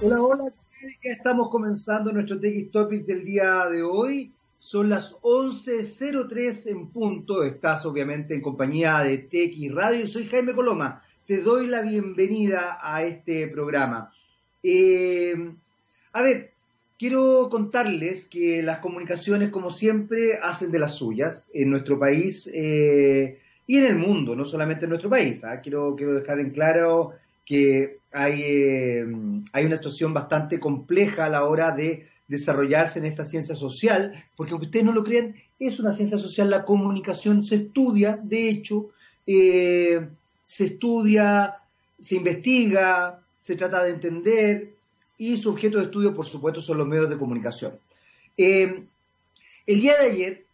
Hola, hola, ya estamos comenzando nuestro TX Topics del día de hoy. Son las 11.03 en punto. Estás obviamente en compañía de TX Radio. Soy Jaime Coloma. Te doy la bienvenida a este programa. Eh, a ver, quiero contarles que las comunicaciones, como siempre, hacen de las suyas en nuestro país eh, y en el mundo, no solamente en nuestro país. ¿ah? Quiero, quiero dejar en claro que hay, eh, hay una situación bastante compleja a la hora de desarrollarse en esta ciencia social, porque aunque ustedes no lo crean, es una ciencia social, la comunicación se estudia, de hecho, eh, se estudia, se investiga, se trata de entender, y su objeto de estudio, por supuesto, son los medios de comunicación. Eh, el día de ayer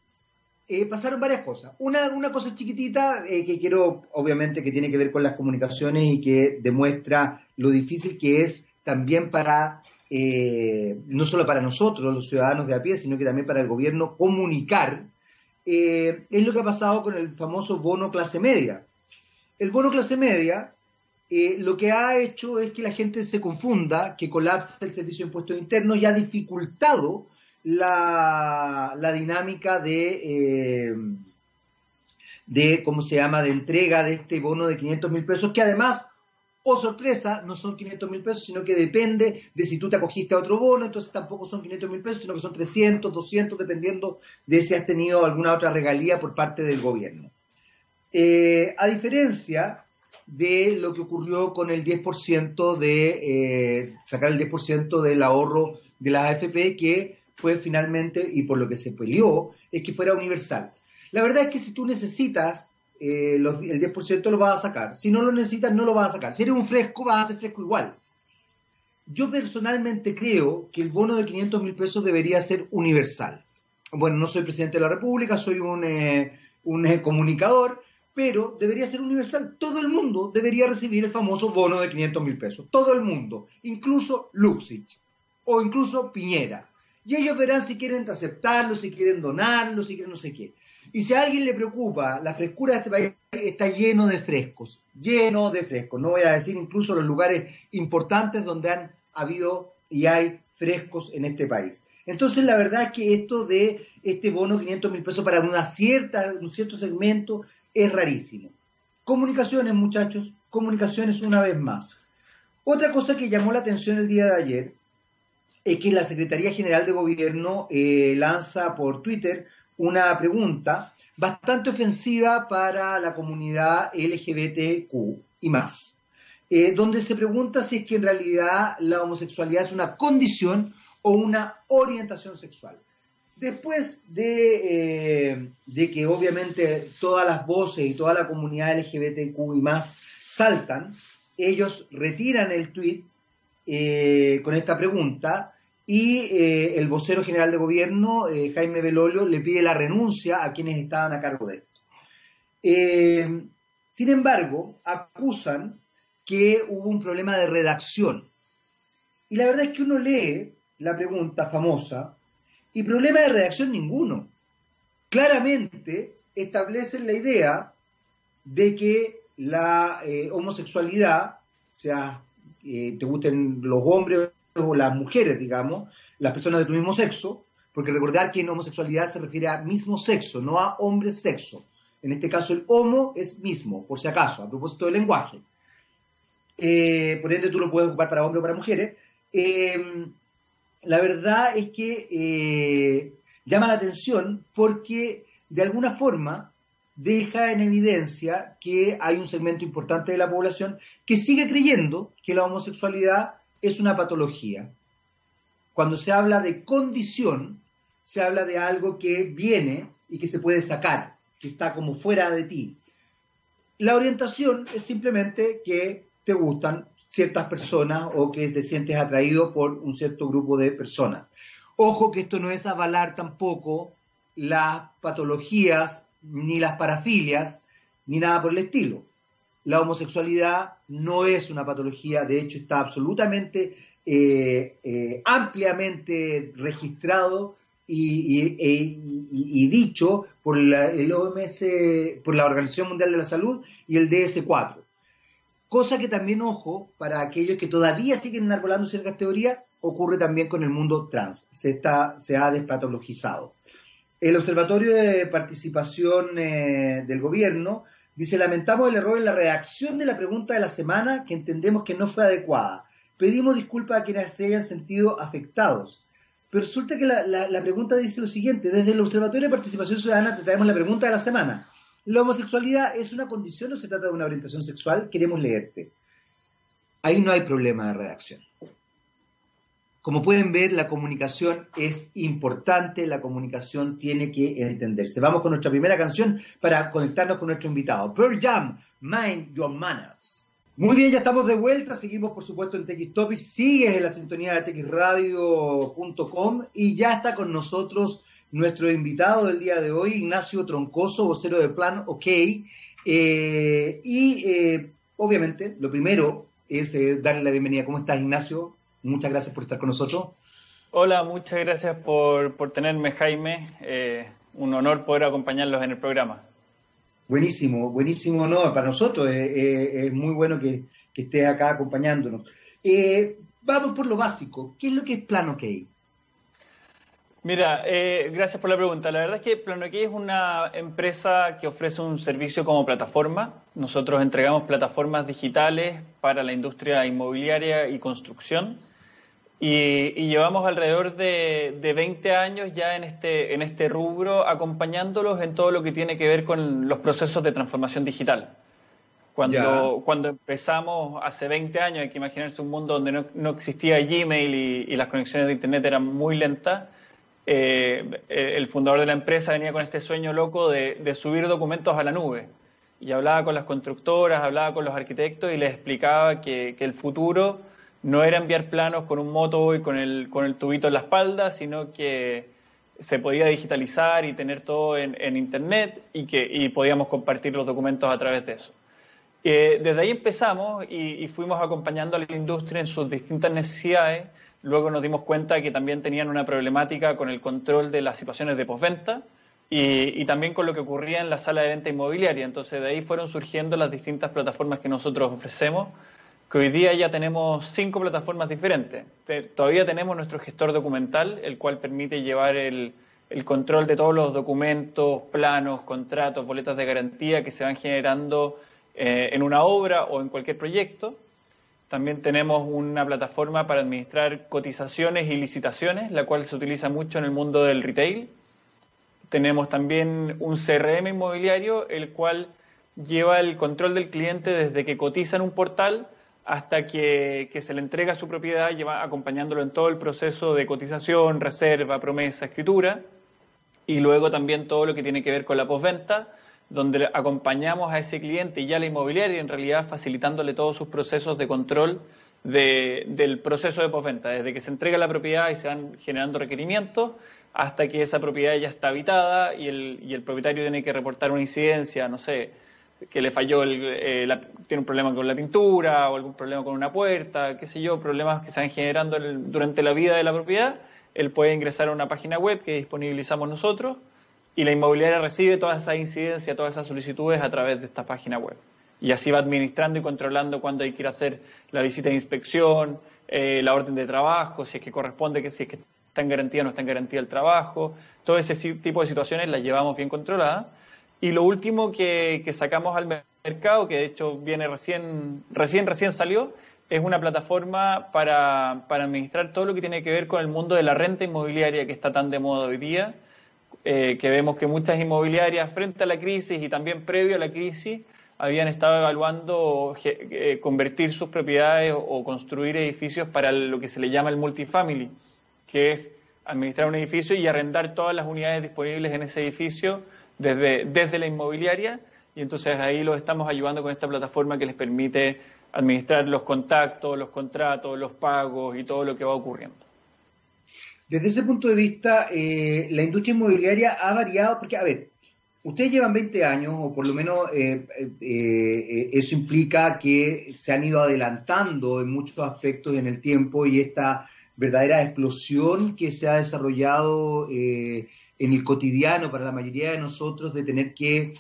eh, pasaron varias cosas. Una, una cosa chiquitita eh, que quiero, obviamente, que tiene que ver con las comunicaciones y que demuestra lo difícil que es también para, eh, no solo para nosotros, los ciudadanos de a pie, sino que también para el gobierno comunicar, es lo que ha pasado con el famoso bono clase media. El bono clase media lo que ha hecho es que la gente se confunda, que colapse el servicio de impuestos internos y ha dificultado la, dinámica de, eh, de, ¿cómo se llama?, de entrega de este bono de 500 mil pesos, que además, oh sorpresa, no son 500 mil pesos, sino que depende de si tú te acogiste a otro bono, entonces tampoco son 500 mil pesos, sino que son 300, 200, dependiendo de si has tenido alguna otra regalía por parte del gobierno. Eh, a diferencia de lo que ocurrió con el 10% de eh, sacar el 10% del ahorro de las AFP, que fue finalmente, y por lo que se peleó, es que fuera universal. La verdad es que si tú necesitas eh, el 10% lo vas a sacar. Si no lo necesitas, no lo vas a sacar. Si eres un fresco, vas a ser fresco igual. Yo personalmente creo que el bono de 500 mil pesos debería ser universal. Bueno, no soy presidente de la República, soy un, eh, un eh, comunicador, pero debería ser universal. Todo el mundo debería recibir el famoso bono de 500 mil pesos. Todo el mundo, incluso Luxich o incluso Piñera y ellos verán si quieren aceptarlo, si quieren donarlo, si quieren no sé qué. Y si a alguien le preocupa la frescura de este país, está lleno de frescos, lleno de frescos. No voy a decir incluso los lugares importantes donde han habido y hay frescos en este país. Entonces, la verdad es que esto de este bono 500 mil pesos para una cierta, un cierto segmento es rarísimo. Comunicaciones, muchachos, comunicaciones una vez más. Otra cosa que llamó la atención el día de ayer es que la Secretaría General de Gobierno eh, lanza por Twitter una pregunta bastante ofensiva para la comunidad LGBTQ y más, eh, donde se pregunta si es que en realidad la homosexualidad es una condición o una orientación sexual. Después de, eh, de que obviamente todas las voces y toda la comunidad LGBTQ y más saltan, ellos retiran el tweet con esta pregunta y eh, el vocero general de gobierno, eh, Jaime Belolio, le pide la renuncia a quienes estaban a cargo de esto. Eh, sin embargo, acusan que hubo un problema de redacción. Y la verdad es que uno lee la pregunta famosa y problema de redacción ninguno. Claramente establecen la idea de que la homosexualidad, o sea, te gusten los hombres o las mujeres, digamos, las personas de tu mismo sexo, porque recordar que en homosexualidad se refiere a mismo sexo, no a hombre sexo. En este caso el homo es mismo, por si acaso, a propósito del lenguaje. Eh, por ende tú lo puedes ocupar para hombres o para mujeres. Eh, la verdad es que eh, llama la atención porque de alguna forma deja en evidencia que hay un segmento importante de la población que sigue creyendo que la homosexualidad es una patología. Cuando se habla de condición, se habla de algo que viene y que se puede sacar, que está como fuera de ti. La orientación es simplemente que te gustan ciertas personas o que te sientes atraído por un cierto grupo de personas. Ojo que esto no es avalar tampoco las patologías ni las parafilias ni nada por el estilo la homosexualidad no es una patología, de hecho está absolutamente, eh, eh, ampliamente registrado y, dicho por la, el OMS, por la Organización Mundial de la Salud y el DS4. Cosa que también, ojo, para aquellos que todavía siguen enarbolando ciertas teorías, ocurre también con el mundo trans. Se, está, se ha despatologizado. El Observatorio de Participación eh, del Gobierno dice, lamentamos el error en la redacción de la pregunta de la semana que entendemos que no fue adecuada. Pedimos disculpas a quienes se hayan sentido afectados. Pero resulta que la, la, pregunta dice lo siguiente, desde el Observatorio de Participación Ciudadana te traemos la pregunta de la semana. ¿La homosexualidad es una condición o se trata de una orientación sexual? Queremos leerte. Ahí no hay problema de redacción. Como pueden ver, la comunicación es importante, la comunicación tiene que entenderse. Vamos con nuestra primera canción para conectarnos con nuestro invitado. Pearl Jam, Mind Your Manners. Muy bien, ya estamos de vuelta. Seguimos, por supuesto, en TX Topics. Sigues en la sintonía de txradio.com y ya está con nosotros nuestro invitado del día de hoy, Ignacio Troncoso, vocero de Plan OK. Eh, y eh, obviamente, lo primero es eh, darle la bienvenida. ¿Cómo estás, Ignacio? Muchas gracias por estar con nosotros. Hola, muchas gracias por, por tenerme, Jaime. un honor poder acompañarlos en el programa. Buenísimo, buenísimo, no, para nosotros es muy bueno que, que esté acá acompañándonos. Eh, vamos por lo básico, ¿qué es lo que es Plan OK? Mira, eh, gracias por la pregunta. La verdad es que Plan OK es una empresa que ofrece un servicio como plataforma. Nosotros entregamos plataformas digitales para la industria inmobiliaria y construcción. Y, llevamos alrededor de, de, 20 años ya en este, en este rubro, acompañándolos en todo lo que tiene que ver con los procesos de transformación digital. Cuando, cuando empezamos hace 20 años, hay que imaginarse un mundo donde no, no existía Gmail y, y, las conexiones de Internet eran muy lentas. Eh, el fundador de la empresa venía con este sueño loco de, subir documentos a la nube. Y hablaba con las constructoras, hablaba con los arquitectos y les explicaba que, el futuro no era enviar planos con un moto y con el, con el tubito en la espalda, sino que se podía digitalizar y tener todo en, Internet y que y podíamos compartir los documentos a través de eso. Eh, desde ahí empezamos y, fuimos acompañando a la industria en sus distintas necesidades. Luego nos dimos cuenta que también tenían una problemática con el control de las situaciones de postventa y, también con lo que ocurría en la sala de venta inmobiliaria. Entonces de ahí fueron surgiendo las distintas plataformas que nosotros ofrecemos que hoy día ya tenemos cinco plataformas diferentes. Todavía tenemos nuestro gestor documental, el cual permite llevar el, el, control de todos los documentos, planos, contratos, boletas de garantía que se van generando eh, en una obra o en cualquier proyecto. También tenemos una plataforma para administrar cotizaciones y licitaciones, la cual se utiliza mucho en el mundo del retail. Tenemos también un CRM inmobiliario, el cual lleva el control del cliente desde que cotiza en un portal hasta que, se le entrega su propiedad, lleva acompañándolo en todo el proceso de cotización, reserva, promesa, escritura, y luego también todo lo que tiene que ver con la postventa, donde acompañamos a ese cliente y ya la inmobiliaria, en realidad facilitándole todos sus procesos de control del proceso de postventa, desde que se entrega la propiedad y se van generando requerimientos hasta que esa propiedad ya está habitada y el, propietario tiene que reportar una incidencia, no sé, que le falló, el, eh, tiene un problema con la pintura o algún problema con una puerta, qué sé yo, problemas que se van generando durante la vida de la propiedad, él puede ingresar a una página web que disponibilizamos nosotros y la inmobiliaria recibe todas esas incidencias, todas esas solicitudes a través de esta página web. Y así va administrando y controlando cuándo hay que ir a hacer la visita de inspección, eh, la orden de trabajo, si es que corresponde, que si es que está en garantía o no está en garantía el trabajo. Todo ese tipo de situaciones las llevamos bien controladas y lo último que, sacamos al mercado, que de hecho viene recién, recién, recién salió, es una plataforma para, administrar todo lo que tiene que ver con el mundo de la renta inmobiliaria que está tan de moda hoy día, eh, que vemos que muchas inmobiliarias frente a la crisis y también previo a la crisis habían estado evaluando eh, convertir sus propiedades o, construir edificios para lo que se le llama el multifamily, que es administrar un edificio y arrendar todas las unidades disponibles en ese edificio desde, desde la inmobiliaria y entonces ahí los estamos ayudando con esta plataforma que les permite administrar los contactos, los contratos, los pagos y todo lo que va ocurriendo. Desde ese punto de vista, eh, la industria inmobiliaria ha variado, porque, a ver, ustedes llevan 20 años, o por lo menos eh, eh, eso implica que se han ido adelantando en muchos aspectos en el tiempo y esta verdadera explosión que se ha desarrollado en el cotidiano para la mayoría de nosotros de tener que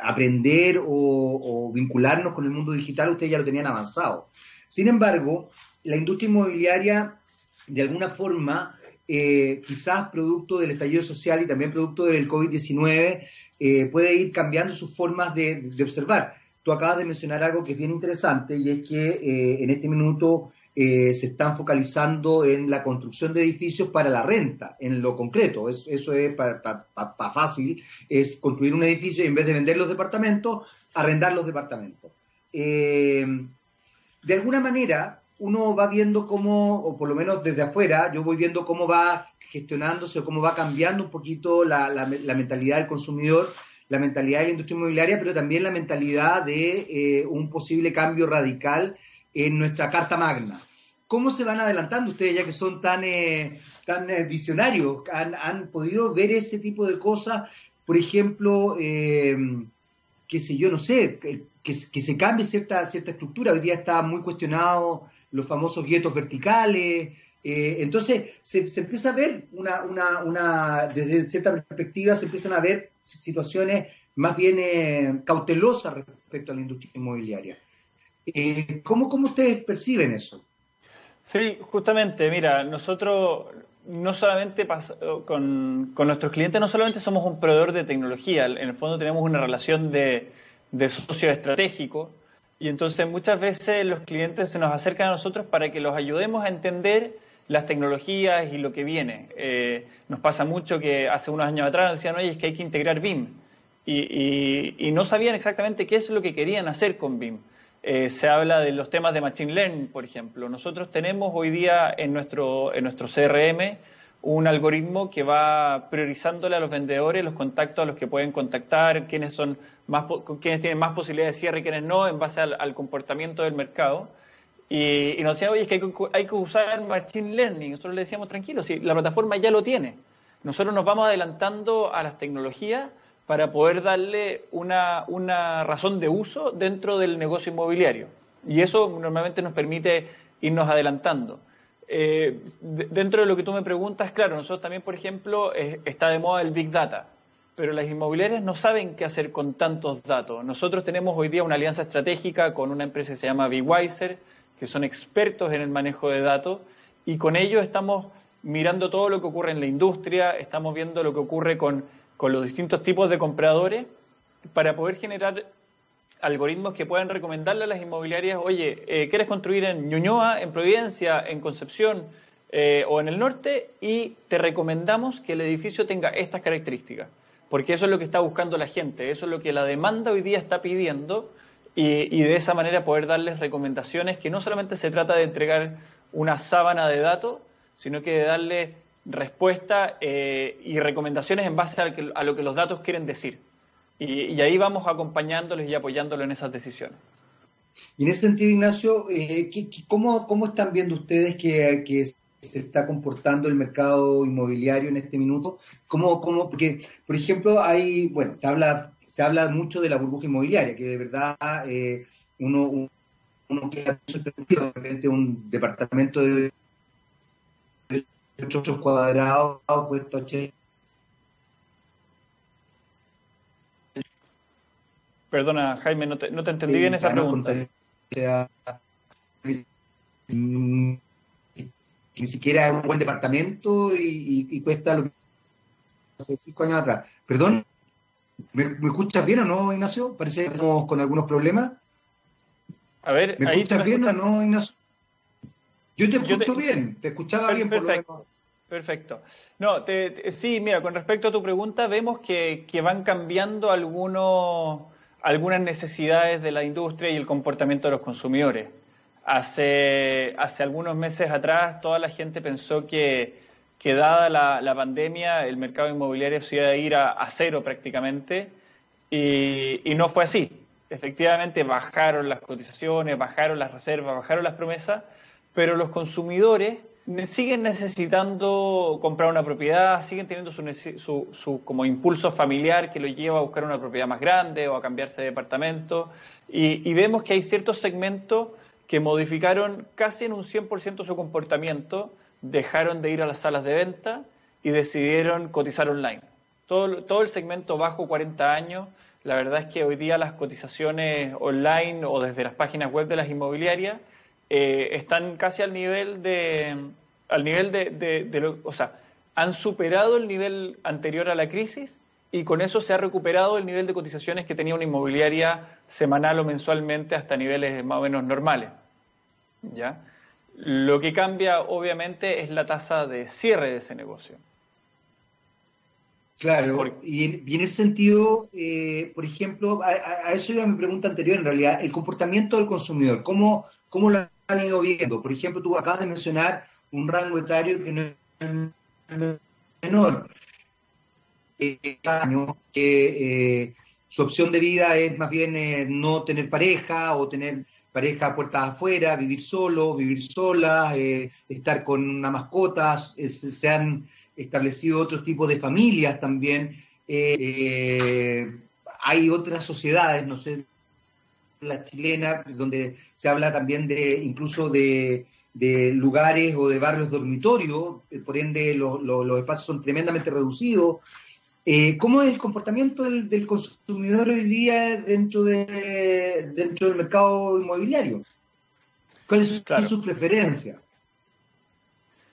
aprender o, vincularnos con el mundo digital, ustedes ya lo tenían avanzado. Sin embargo, la industria inmobiliaria, de alguna forma, eh, quizás producto del estallido social y también producto del COVID-19, eh, puede ir cambiando sus formas de, observar. Tú acabas de mencionar algo que es bien interesante y es que en este minuto eh, se están focalizando en la construcción de edificios para la renta, en lo concreto. eso es para fácil, es construir un edificio y en vez de vender los departamentos, arrendar los departamentos. Eh, de alguna manera, uno va viendo cómo, o por lo menos desde afuera, yo voy viendo cómo va gestionándose o cómo va cambiando un poquito la, la mentalidad del consumidor la mentalidad de la industria inmobiliaria, pero también la mentalidad de eh, un posible cambio radical en nuestra Carta Magna. ¿Cómo se van adelantando ustedes, ya que son tan, eh, tan eh, visionarios? ¿Han, podido ver ese tipo de cosas? Por ejemplo, eh, qué sé yo, no sé, que, que, se cambie cierta, cierta estructura. Hoy día está muy cuestionado los famosos guetos verticales. entonces, se, se, empieza a ver una, una, una, desde cierta perspectiva, se empiezan a ver situaciones más bien cautelosas respecto a la industria inmobiliaria. Eh, ¿cómo, ¿Cómo ustedes perciben eso? Sí, justamente, mira, nosotros no solamente con, nuestros clientes, no solamente somos un proveedor de tecnología, en el fondo tenemos una relación de, socio estratégico y entonces muchas veces los clientes se nos acercan a nosotros para que los ayudemos a entender las tecnologías y lo que viene. Eh, nos pasa mucho que hace unos años atrás decían, oye, es que hay que integrar BIM y, y no sabían exactamente qué es lo que querían hacer con BIM. Eh, se habla de los temas de Machine Learning, por ejemplo. Nosotros tenemos hoy día en nuestro, en nuestro CRM un algoritmo que va priorizándole a los vendedores los contactos a los que pueden contactar, quiénes, son más, quiénes tienen más posibilidades de cierre y quiénes no, en base al, comportamiento del mercado. Y, nos decían, oye, es que hay, que hay, que usar Machine Learning. Nosotros le decíamos, tranquilo, si la plataforma ya lo tiene. Nosotros nos vamos adelantando a las tecnologías para poder darle una, una razón de uso dentro del negocio inmobiliario. Y eso normalmente nos permite irnos adelantando. Eh, dentro de lo que tú me preguntas, claro, nosotros también, por ejemplo, está de moda el Big Data, pero las inmobiliarias no saben qué hacer con tantos datos. Nosotros tenemos hoy día una alianza estratégica con una empresa que se llama BigWiser, que son expertos en el manejo de datos, y con ellos estamos mirando todo lo que ocurre en la industria, estamos viendo lo que ocurre con los distintos tipos de compradores para poder generar algoritmos que puedan recomendarle a las inmobiliarias, oye, eh, ¿quieres construir en Ñuñoa, en Providencia, en Concepción eh, o en el norte? Y te recomendamos que el edificio tenga estas características, porque eso es lo que está buscando la gente, eso es lo que la demanda hoy día está pidiendo y, de esa manera poder darles recomendaciones que no solamente se trata de entregar una sábana de datos, sino que de darle respuesta eh, y recomendaciones en base a, lo que los datos quieren decir. Y, ahí vamos acompañándoles y apoyándolos en esas decisiones. Y en ese sentido, Ignacio, eh, cómo, ¿cómo, están viendo ustedes que, se está comportando el mercado inmobiliario en este minuto? ¿Cómo, cómo, porque, por ejemplo, hay, bueno, se habla, se habla mucho de la burbuja inmobiliaria, que de verdad eh, uno, uno queda sorprendido, de un departamento de metros cuadrados puesto 80. Perdona, Jaime, no te, no te entendí bien esa pregunta. ni siquiera es un buen departamento y, cuesta lo que hace cinco años atrás. Perdón, ¿me, escuchas bien o no, Ignacio? Parece que estamos con algunos problemas. A ver, ¿me escuchas bien o no, Ignacio? Yo te escucho bien, te escuchaba bien por lo Perfecto. No, sí, mira, con respecto a tu pregunta, vemos que, van cambiando algunos, algunas necesidades de la industria y el comportamiento de los consumidores. Hace, hace algunos meses atrás, toda la gente pensó que, que dada la, pandemia, el mercado inmobiliario se iba a ir a, cero prácticamente, y, y no fue así. Efectivamente, bajaron las cotizaciones, bajaron las reservas, bajaron las promesas, pero los consumidores siguen necesitando comprar una propiedad, siguen teniendo su, su, como impulso familiar que lo lleva a buscar una propiedad más grande o a cambiarse de departamento y, vemos que hay ciertos segmentos que modificaron casi en un 100% su comportamiento, dejaron de ir a las salas de venta y decidieron cotizar online. Todo, todo el segmento bajo 40 años, la verdad es que hoy día las cotizaciones online o desde las páginas web de las inmobiliarias eh, están casi al nivel de, al nivel de, de, o sea, han superado el nivel anterior a la crisis y con eso se ha recuperado el nivel de cotizaciones que tenía una inmobiliaria semanal o mensualmente hasta niveles más o menos normales. ¿ya? Lo que cambia, obviamente, es la tasa de cierre de ese negocio. Claro, y, en, ese sentido, eh, por ejemplo, a, eso iba mi pregunta anterior, en realidad, el comportamiento del consumidor, ¿cómo, cómo lo han ido viendo? Por ejemplo, tú acabas de mencionar un rango etario que no es menor, eh, que eh, su opción de vida es más bien no tener pareja o tener pareja puertas afuera, vivir solo, vivir sola, eh, estar con una mascota, se han establecido otros tipos de familias también. Eh, eh, hay otras sociedades, no sé, la chilena, donde se habla también de incluso de, lugares o de barrios dormitorios, por ende los espacios son tremendamente reducidos. Eh, ¿Cómo es el comportamiento del, consumidor hoy día dentro, de, dentro del mercado inmobiliario? ¿Cuáles son sus preferencias?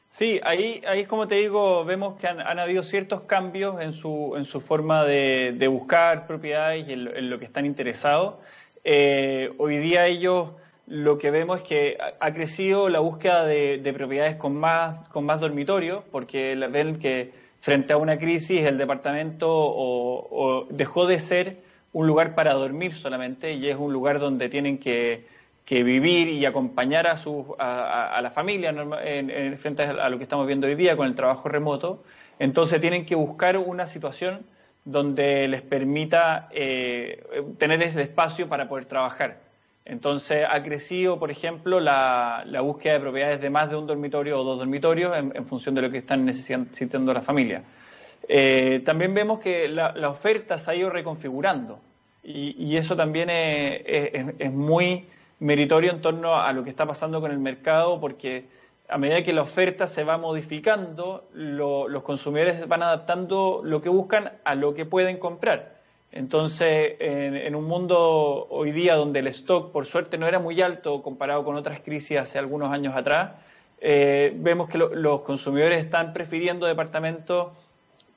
Sí, ahí, ahí como te digo, vemos que han, habido ciertos cambios en su, en su forma de, buscar propiedades y en, lo que están interesados. Eh, hoy día ellos lo que vemos es que ha, crecido la búsqueda de, de, propiedades con más, con más dormitorios, porque ven que frente a una crisis, el departamento dejó de ser un lugar para dormir solamente y es un lugar donde tienen que, vivir y acompañar a, su, a, la familia en, frente a lo que estamos viendo hoy día con el trabajo remoto. Entonces tienen que buscar una situación donde les permita eh, tener ese espacio para poder trabajar. Entonces ha crecido, por ejemplo, la, búsqueda de propiedades de más de un dormitorio o dos dormitorios en, función de lo que están necesitando las familias. Eh, también vemos que la, oferta se ha ido reconfigurando y, eso también es, muy meritorio en torno a lo que está pasando con el mercado porque a medida que la oferta se va modificando, los consumidores van adaptando lo que buscan a lo que pueden comprar. Entonces, en, un mundo hoy día donde el stock, por suerte, no era muy alto comparado con otras crisis hace algunos años atrás, eh, vemos que los consumidores están prefiriendo departamentos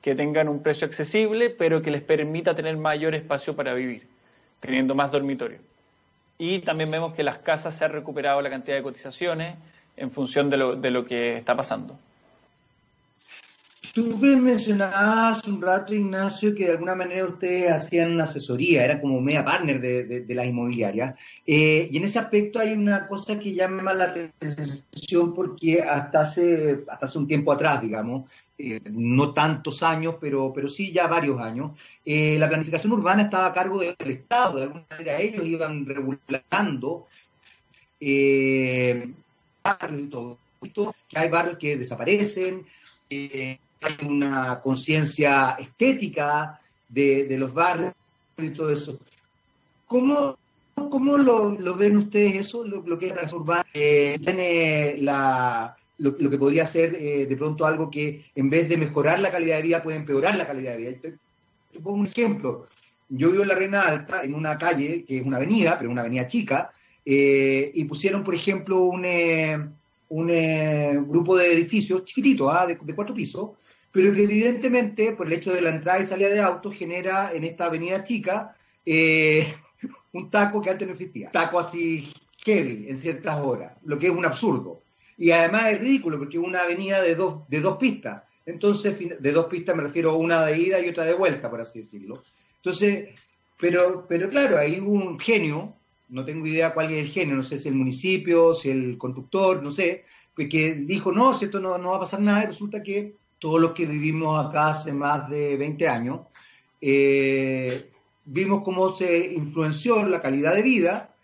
que tengan un precio accesible, pero que les permita tener mayor espacio para vivir, teniendo más dormitorios. Y también vemos que las casas se han recuperado la cantidad de cotizaciones en función de lo, de lo que está pasando. Tú mencionabas un rato, Ignacio, que de alguna manera ustedes hacían asesoría, era como media partner de, de, las inmobiliarias. Eh, y en ese aspecto hay una cosa que llama la atención porque hasta hace, hasta hace un tiempo atrás, digamos, eh, no tantos años, pero, pero sí ya varios años, eh, la planificación urbana estaba a cargo del Estado. De alguna manera ellos iban regulando barrios y todo. Que hay barrios que desaparecen hay una conciencia estética de, los barrios y todo eso. ¿Cómo, cómo lo, ven ustedes eso, lo, que es la? Eh, tiene la, lo, que podría ser eh, de pronto algo que en vez de mejorar la calidad de vida puede empeorar la calidad de vida. Te, pongo un ejemplo. Yo vivo en la Reina Alta, en una calle que es una avenida, pero una avenida chica, eh, y pusieron, por ejemplo, un, un grupo de edificios chiquititos, ¿ah? de, cuatro pisos, pero que evidentemente, por el hecho de la entrada y salida de autos, genera en esta avenida chica eh, un taco que antes no existía. Taco así heavy en ciertas horas, lo que es un absurdo. Y además es ridículo porque es una avenida de dos, de dos pistas. Entonces, de dos pistas me refiero a una de ida y otra de vuelta, por así decirlo. Entonces, pero, pero claro, hay un genio, no tengo idea cuál es el genio, no sé si el municipio, si el constructor, no sé, pues que dijo, no, si esto no, no va a pasar nada, y resulta que todos los que vivimos acá hace más de 20 años, eh, vimos cómo se influenció la calidad de vida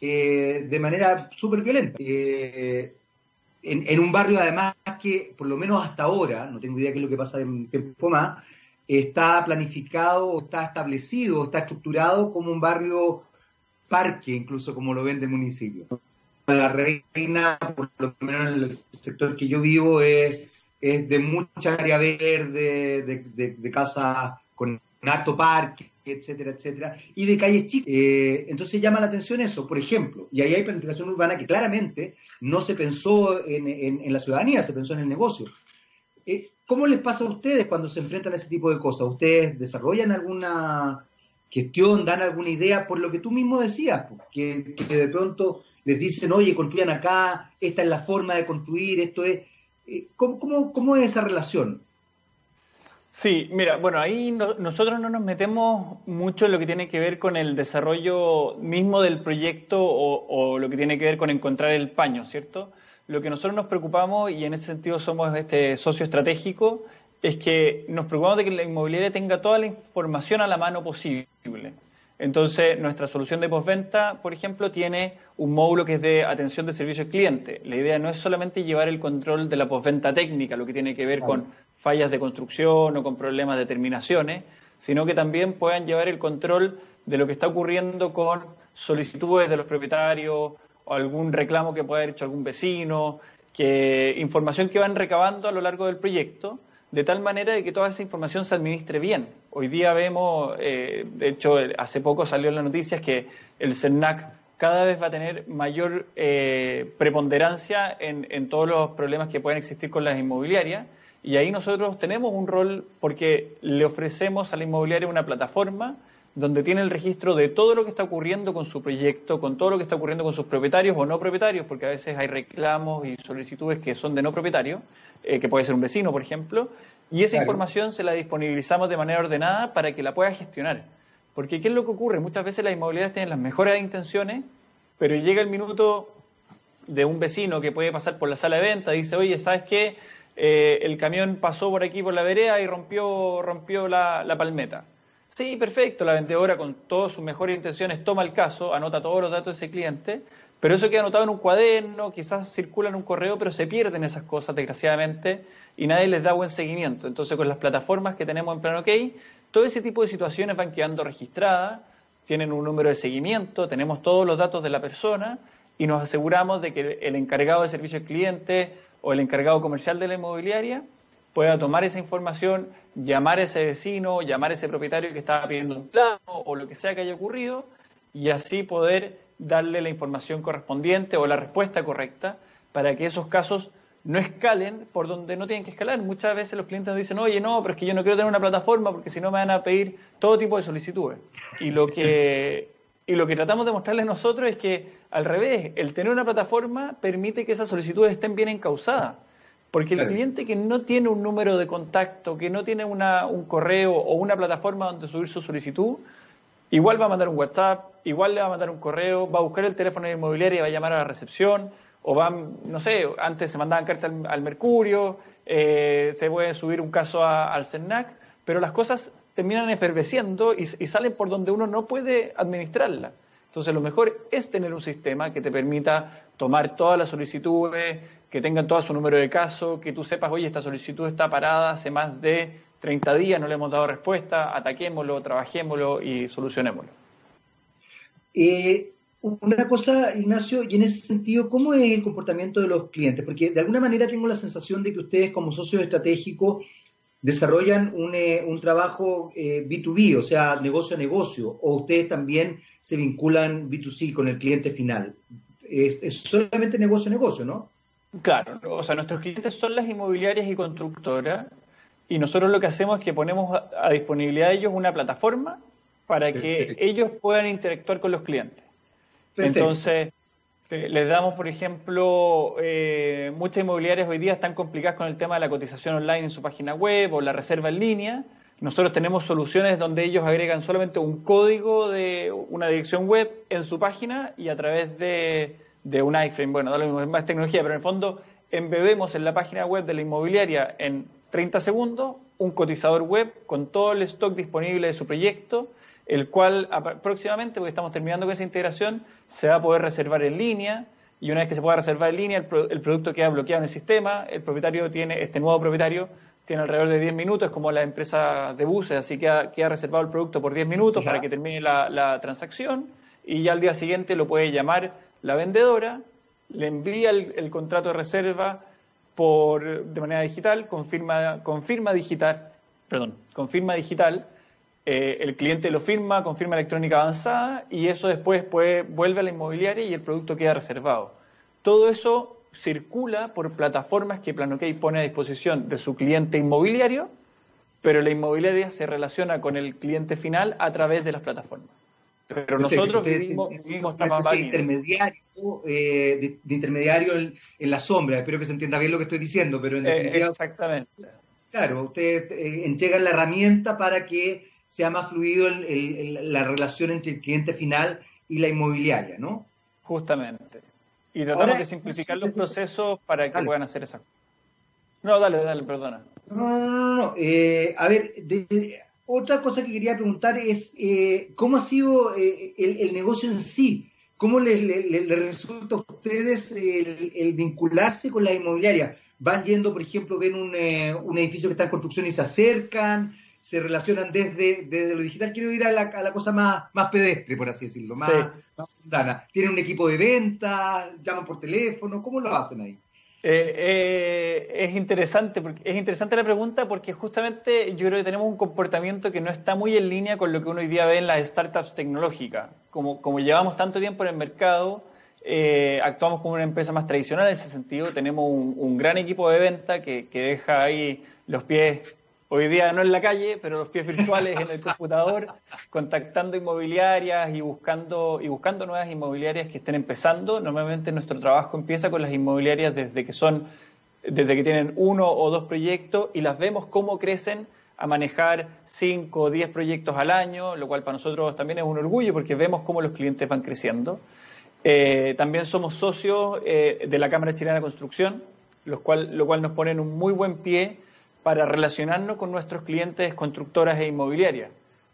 eh, de manera súper violenta. Eh, en, un barrio además que, por lo menos hasta ahora, no tengo idea qué es lo que pasa en tiempo más, está planificado, está establecido, está estructurado como un barrio parque, incluso como lo vende el municipio. la reina, por lo menos en el sector que yo vivo, es, es de mucha área verde, de, de, casa con alto parque, etcétera, etcétera, y de calles chicas. Eh, entonces llama la atención eso, por ejemplo, y ahí hay planificación urbana que claramente no se pensó en, en, la ciudadanía, se pensó en el negocio. Eh, ¿Cómo les pasa a ustedes cuando se enfrentan a ese tipo de cosas? ¿Ustedes desarrollan alguna gestión, dan alguna idea por lo que tú mismo decías, que, que de pronto les dicen, oye, construyan acá, esta es la forma de construir, esto es... Eh, ¿Cómo, cómo, cómo es esa relación? Sí, mira, bueno, ahí nosotros no nos metemos mucho en lo que tiene que ver con el desarrollo mismo del proyecto o, o, lo que tiene que ver con encontrar el paño, ¿cierto? Lo que nosotros nos preocupamos, y en ese sentido somos este socio estratégico, es que nos preocupamos de que la inmobiliaria tenga toda la información a la mano posible. Entonces, nuestra solución de postventa, por ejemplo, tiene un módulo que es de atención de servicio al cliente. La idea no es solamente llevar el control de la postventa técnica, lo que tiene que ver con fallas de construcción o con problemas de terminaciones, sino que también puedan llevar el control de lo que está ocurriendo con solicitudes de los propietarios o algún reclamo que pueda haber hecho algún vecino, que información que van recabando a lo largo del proyecto de tal manera de que toda esa información se administre bien. Hoy día vemos, eh, de hecho, hace poco salió en las noticias que el CERNAC cada vez va a tener mayor eh, preponderancia en, en, todos los problemas que pueden existir con las inmobiliarias. Y ahí nosotros tenemos un rol porque le ofrecemos a la inmobiliaria una plataforma donde tiene el registro de todo lo que está ocurriendo con su proyecto, con todo lo que está ocurriendo con sus propietarios o no propietarios, porque a veces hay reclamos y solicitudes que son de no propietarios, eh, que puede ser un vecino, por ejemplo, y esa información se la disponibilizamos de manera ordenada para que la pueda gestionar. Porque ¿qué es lo que ocurre? Muchas veces las inmobiliarias tienen las mejores intenciones, pero llega el minuto de un vecino que puede pasar por la sala de venta y dice, oye, ¿sabes qué? Eh, el camión pasó por aquí por la vereda y rompió, rompió la, la palmeta. Sí, perfecto, la vendedora con todas sus mejores intenciones toma el caso, anota todos los datos de ese cliente, pero eso queda anotado en un cuaderno, quizás circula en un correo, pero se pierden esas cosas, desgraciadamente, y nadie les da buen seguimiento. Entonces, con las plataformas que tenemos en Plan OK, todo ese tipo de situaciones van quedando registradas, tienen un número de seguimiento, tenemos todos los datos de la persona y nos aseguramos de que el encargado de servicio al cliente o el encargado comercial de la inmobiliaria pueda tomar esa información, llamar a ese vecino, llamar a ese propietario que estaba pidiendo un plano o lo que sea que haya ocurrido y así poder darle la información correspondiente o la respuesta correcta para que esos casos no escalen por donde no tienen que escalar. Muchas veces los clientes nos dicen, oye, no, pero es que yo no quiero tener una plataforma porque si no me van a pedir todo tipo de solicitudes. Y lo que, y lo que tratamos de mostrarles nosotros es que, al revés, el tener una plataforma permite que esas solicitudes estén bien encausadas. Porque el cliente que no tiene un número de contacto, que no tiene una, un correo o una plataforma donde subir su solicitud, igual va a mandar un WhatsApp, igual le va a mandar un correo, va a buscar el teléfono de la inmobiliaria y va a llamar a la recepción, o van, no sé, antes se mandaban cartas al, Mercurio, eh, se puede subir un caso al CENAC, pero las cosas terminan eferveciendo y, y, salen por donde uno no puede administrarla. Entonces, lo mejor es tener un sistema que te permita tomar todas las solicitudes, que tengan todo su número de caso, que tú sepas, oye, esta solicitud está parada hace más de 30 días, no le hemos dado respuesta, ataquémoslo, trabajémoslo y solucionémoslo. Una cosa, Ignacio, y en ese sentido, ¿cómo es el comportamiento de los clientes? Porque de alguna manera tengo la sensación de que ustedes como socios estratégicos desarrollan un, eh, trabajo B2B, eh, o sea, negocio a negocio, o ustedes también se vinculan B2C con el cliente final. Es, solamente negocio a negocio, ¿no? Claro, o sea, nuestros clientes son las inmobiliarias y constructoras, y nosotros lo que hacemos es que ponemos a, disponibilidad de ellos una plataforma para que ellos puedan interactuar con los clientes. Entonces, eh, les damos, por ejemplo, eh, muchas inmobiliarias hoy día están complicadas con el tema de la cotización online en su página web o la reserva en línea. Nosotros tenemos soluciones donde ellos agregan solamente un código de una dirección web en su página y a través de, un iFrame, bueno, da lo mismo, es más tecnología, pero en el fondo embebemos en la página web de la inmobiliaria en 30 segundos un cotizador web con todo el stock disponible de su proyecto el cual próximamente, porque estamos terminando con esa integración, se va a poder reservar en línea y una vez que se pueda reservar en línea, el, producto queda bloqueado en el sistema, el propietario tiene, este nuevo propietario tiene alrededor de 10 minutos, como la empresa de buses, así que queda reservado el producto por 10 minutos para que termine la, transacción y ya al día siguiente lo puede llamar la vendedora le envía el, contrato de reserva por, de manera digital, confirma, confirma digital, perdón, confirma digital, eh, el cliente lo firma, confirma electrónica avanzada y eso después puede, vuelve a la inmobiliaria y el producto queda reservado. Todo eso circula por plataformas que PlanoKey pone a disposición de su cliente inmobiliario, pero la inmobiliaria se relaciona con el cliente final a través de las plataformas. Pero nosotros vivimos, vivimos de intermediario, eh, de, intermediario en, la sombra. Espero que se entienda bien lo que estoy diciendo, pero en eh, Exactamente. Claro, ustedes eh, entregan la herramienta para que sea más fluido la relación entre el cliente final y la inmobiliaria, ¿no? Justamente. Y tratamos de simplificar los procesos para que puedan hacer esa. No, dale, dale, perdona. No, no, no, no. a ver, de, otra cosa que quería preguntar es eh, cómo ha sido eh, el, negocio en sí, cómo les le, resulta a ustedes el, vincularse con la inmobiliaria. Van yendo, por ejemplo, ven un, eh, un, edificio que está en construcción y se acercan, se relacionan desde, desde lo digital. Quiero ir a la, a la cosa más, más pedestre, por así decirlo, más, más mundana. ¿Tienen un equipo de venta? ¿Llaman por teléfono? ¿Cómo lo hacen ahí? Eh, eh, es interesante porque es interesante la pregunta porque justamente yo creo que tenemos un comportamiento que no está muy en línea con lo que uno hoy día ve en las startups tecnológicas. Como, como llevamos tanto tiempo en el mercado, eh, actuamos como una empresa más tradicional en ese sentido. Tenemos un, un gran equipo de venta que, que, deja ahí los pies Hoy día no en la calle, pero los pies virtuales en el computador, contactando inmobiliarias y buscando, y buscando nuevas inmobiliarias que estén empezando. Normalmente nuestro trabajo empieza con las inmobiliarias desde que son, desde que tienen uno o dos proyectos y las vemos cómo crecen a manejar cinco o diez proyectos al año, lo cual para nosotros también es un orgullo porque vemos cómo los clientes van creciendo. Eh, también somos socios eh, de la Cámara Chilena de Construcción, lo cual, lo cual nos pone en un muy buen pie para relacionarnos con nuestros clientes constructoras e inmobiliarias,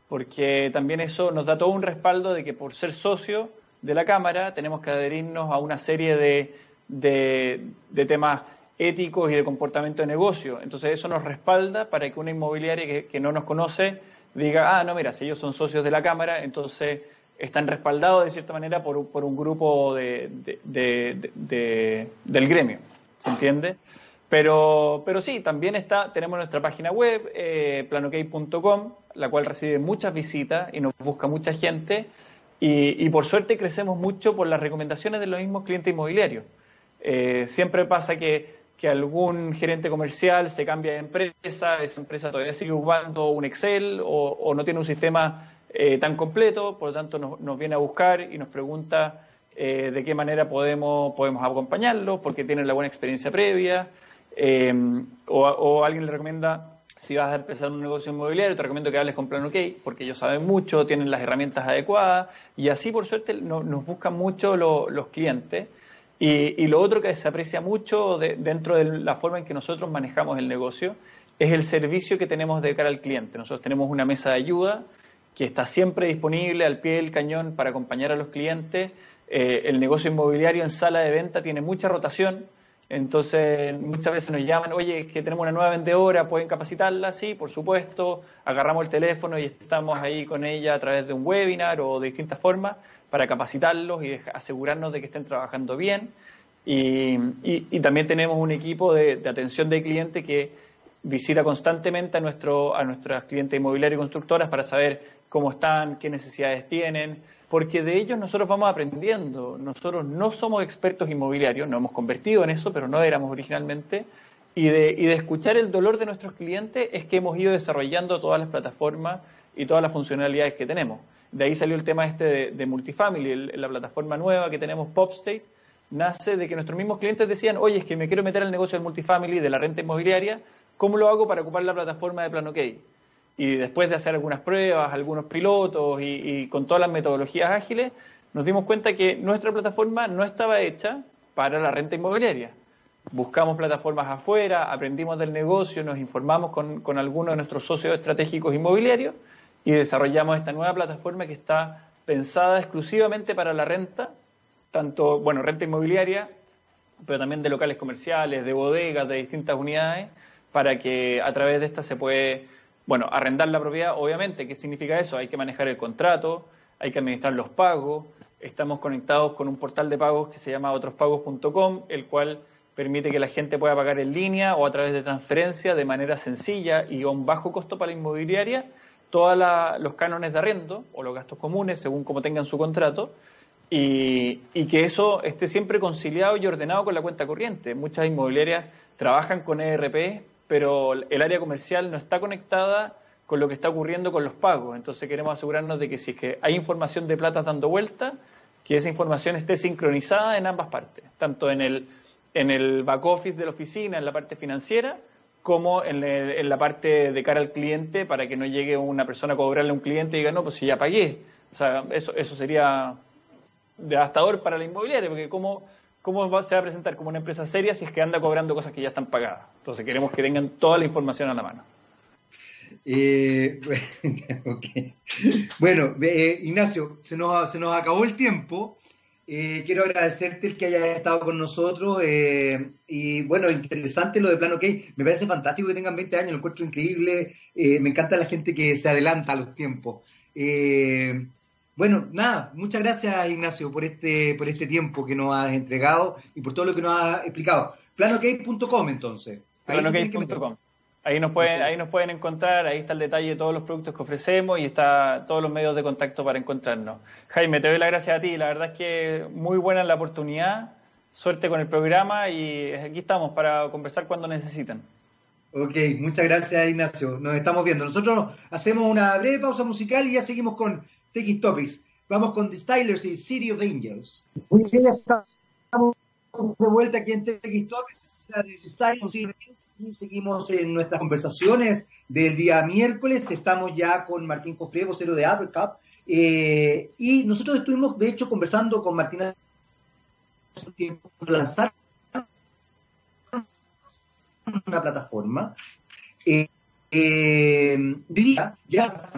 porque también eso nos da todo un respaldo de que por ser socio de la Cámara tenemos que adherirnos a una serie de, de, temas éticos y de comportamiento de negocio. Entonces eso nos respalda para que una inmobiliaria que, no nos conoce diga, ah, no, mira, si ellos son socios de la Cámara, entonces están respaldados de cierta manera por, por un grupo de, del gremio. ¿Se entiende? Pero, pero sí, también está, tenemos nuestra página web, eh, planokey.com, la cual recibe muchas visitas y nos busca mucha gente. Y, por suerte crecemos mucho por las recomendaciones de los mismos clientes inmobiliarios. Eh, siempre pasa que, que, algún gerente comercial se cambia de empresa, esa empresa todavía sigue usando un Excel o, no tiene un sistema eh, tan completo, por lo tanto nos, nos, viene a buscar y nos pregunta eh, de qué manera podemos, podemos acompañarlo, porque tienen la buena experiencia previa. Eh, o, alguien le recomienda, si vas a empezar un negocio inmobiliario, te recomiendo que hables con Plan OK, porque ellos saben mucho, tienen las herramientas adecuadas, y así por suerte nos buscan mucho los clientes. Y, lo otro que se aprecia mucho dentro de la forma en que nosotros manejamos el negocio es el servicio que tenemos de cara al cliente. Nosotros tenemos una mesa de ayuda que está siempre disponible al pie del cañón para acompañar a los clientes. Eh, el negocio inmobiliario en sala de venta tiene mucha rotación, entonces, muchas veces nos llaman, oye, que tenemos una nueva vendedora, ¿pueden capacitarla? Sí, por supuesto. Agarramos el teléfono y estamos ahí con ella a través de un webinar o de distintas formas para capacitarlos y asegurarnos de que estén trabajando bien. Y, también tenemos un equipo de, atención de cliente que visita constantemente a, nuestro, a nuestras clientes inmobiliarias y constructoras para saber cómo están, qué necesidades tienen, porque de ellos nosotros vamos aprendiendo. Nosotros no somos expertos inmobiliarios, nos hemos convertido en eso, pero no éramos originalmente. Y de, de escuchar el dolor de nuestros clientes es que hemos ido desarrollando todas las plataformas y todas las funcionalidades que tenemos. De ahí salió el tema este de, multifamily, la plataforma nueva que tenemos, PopState, nace de que nuestros mismos clientes decían, oye, es que me quiero meter al negocio del multifamily, de la renta inmobiliaria, ¿cómo lo hago para ocupar la plataforma de Plan OK? Y después de hacer algunas pruebas, algunos pilotos y, con todas las metodologías ágiles, nos dimos cuenta que nuestra plataforma no estaba hecha para la renta inmobiliaria. Buscamos plataformas afuera, aprendimos del negocio, nos informamos con, con algunos de nuestros socios estratégicos inmobiliarios y desarrollamos esta nueva plataforma que está pensada exclusivamente para la renta, tanto, bueno, renta inmobiliaria, pero también de locales comerciales, de bodegas, de distintas unidades, para que a través de esta se puede bueno, arrendar la propiedad, obviamente, ¿qué significa eso? Hay que manejar el contrato, hay que administrar los pagos, estamos conectados con un portal de pagos que se llama otrospagos.com, el cual permite que la gente pueda pagar en línea o a través de transferencia de manera sencilla y a un bajo costo para la inmobiliaria todos los cánones de arrendo o los gastos comunes según como tengan su contrato y, que eso esté siempre conciliado y ordenado con la cuenta corriente. Muchas inmobiliarias trabajan con ERP, pero el área comercial no está conectada con lo que está ocurriendo con los pagos. Entonces queremos asegurarnos de que si es que hay información de plata dando vuelta, que esa información esté sincronizada en ambas partes, tanto en el, en el back office de la oficina, en la parte financiera, como en, la parte de cara al cliente para que no llegue una persona a cobrarle a un cliente y diga, no, pues si ya pagué. O sea, eso, eso sería devastador para la inmobiliaria, porque ¿cómo, se va a presentar como una empresa seria si es que anda cobrando cosas que ya están pagadas? Entonces queremos que tengan toda la información a la mano. Eh, bueno, eh, Ignacio, se nos, acabó el tiempo. Eh, quiero agradecerte el que hayas estado con nosotros. y bueno, interesante lo de Plano OK. Me parece fantástico que tengan 20 años, lo encuentro increíble. me encanta la gente que se adelanta a los tiempos. Bueno, nada, muchas gracias Ignacio por este, por este tiempo que nos has entregado y por todo lo que nos has explicado. PlanoK.com entonces. PlanoK.com. Ahí nos, pueden, ahí nos pueden encontrar, ahí está el detalle de todos los productos que ofrecemos y está todos los medios de contacto para encontrarnos. Jaime, te doy las gracias a ti, la verdad es que muy buena la oportunidad, suerte con el programa y aquí estamos para conversar cuando necesiten. Ok, muchas gracias Ignacio, nos estamos viendo. Nosotros hacemos una breve pausa musical y ya seguimos con TX Topics. Vamos con The Stylers y City of Angels. Muy bien, estamos de vuelta aquí en TX Topics, The Stylers y seguimos en nuestras conversaciones del día miércoles. Estamos ya con Martín Cofré, vocero de Apple Cup. Eh, y nosotros estuvimos, de hecho, conversando con Martín hace tiempo lanzar una plataforma. Eh, eh, ya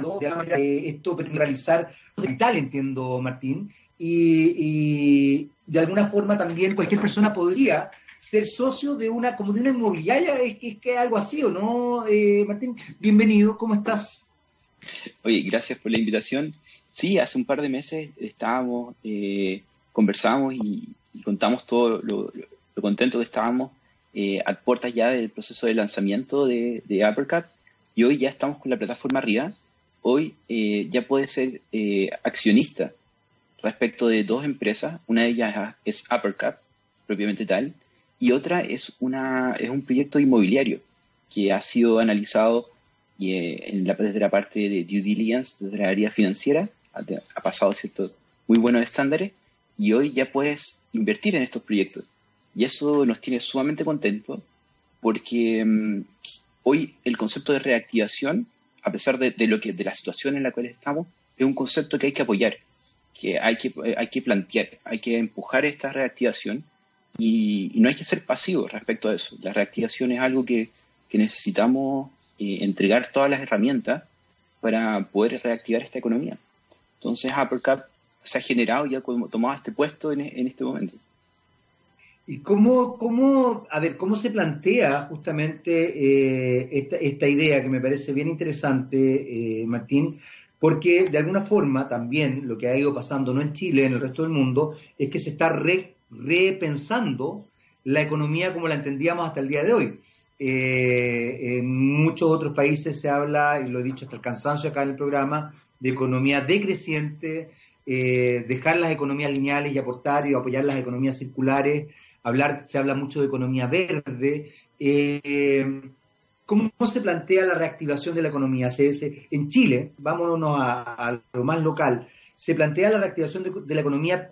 eh, esto permite realizar digital, entiendo, Martín, y, de alguna forma también cualquier persona podría ser socio de una, como de una inmobiliaria, es que es algo así, ¿o no, eh, Martín? Bienvenido, ¿cómo estás? Oye, gracias por la invitación. Sí, hace un par de meses estábamos, eh, conversamos y, contamos todo lo, contento que estábamos eh, a puertas ya del proceso de lanzamiento de, de Uppercut y hoy ya estamos con la plataforma arriba. Hoy eh, ya puedes ser accionista respecto de dos empresas. Una de ellas es Uppercut, propiamente tal, y otra es, una, es un proyecto inmobiliario que ha sido analizado eh, en la, desde la parte de due diligence, desde la área financiera, ha, pasado ciertos muy buenos estándares y hoy ya puedes invertir en estos proyectos. Y eso nos tiene sumamente contentos porque mm, hoy el concepto de reactivación, a pesar de, lo que, de la situación en la cual estamos, es un concepto que hay que apoyar, que hay que, hay que plantear, hay que empujar esta reactivación y, no hay que ser pasivo respecto a eso. La reactivación es algo que, necesitamos eh, entregar todas las herramientas para poder reactivar esta economía. Entonces, Uppercap se ha generado y ha tomado este puesto en, este momento. ¿Y cómo, cómo, a ver, cómo se plantea justamente eh, esta, idea que me parece bien interesante, eh, Martín? Porque de alguna forma también lo que ha ido pasando, no en Chile, en el resto del mundo, es que se está re, repensando la economía como la entendíamos hasta el día de hoy. Eh, en muchos otros países se habla, y lo he dicho hasta el cansancio acá en el programa, de economía decreciente, eh, dejar las economías lineales y aportar y apoyar las economías circulares. Hablar, se habla mucho de economía verde. Eh, ¿Cómo se plantea la reactivación de la economía? en Chile, vámonos a, lo más local, se plantea la reactivación de, la economía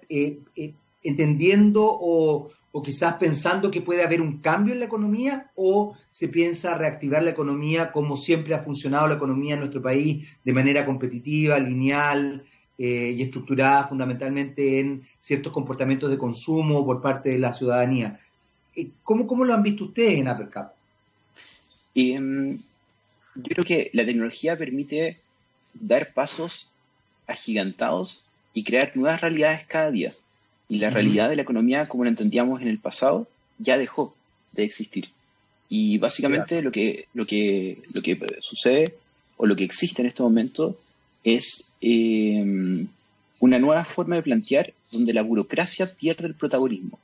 entendiendo o, quizás pensando que puede haber un cambio en la economía o se piensa reactivar la economía como siempre ha funcionado la economía en nuestro país de manera competitiva, lineal eh, y estructurada fundamentalmente en ciertos comportamientos de consumo por parte de la ciudadanía. Eh, ¿Cómo, cómo lo han visto ustedes en AppleCap? Em, yo creo que la tecnología permite dar pasos agigantados y crear nuevas realidades cada día. Y la realidad de la economía, como la entendíamos en el pasado, ya dejó de existir. Y básicamente lo, que, lo, que, lo que sucede o lo que existe en este momento es em, una nueva forma de plantear donde la burocracia pierde el protagonismo.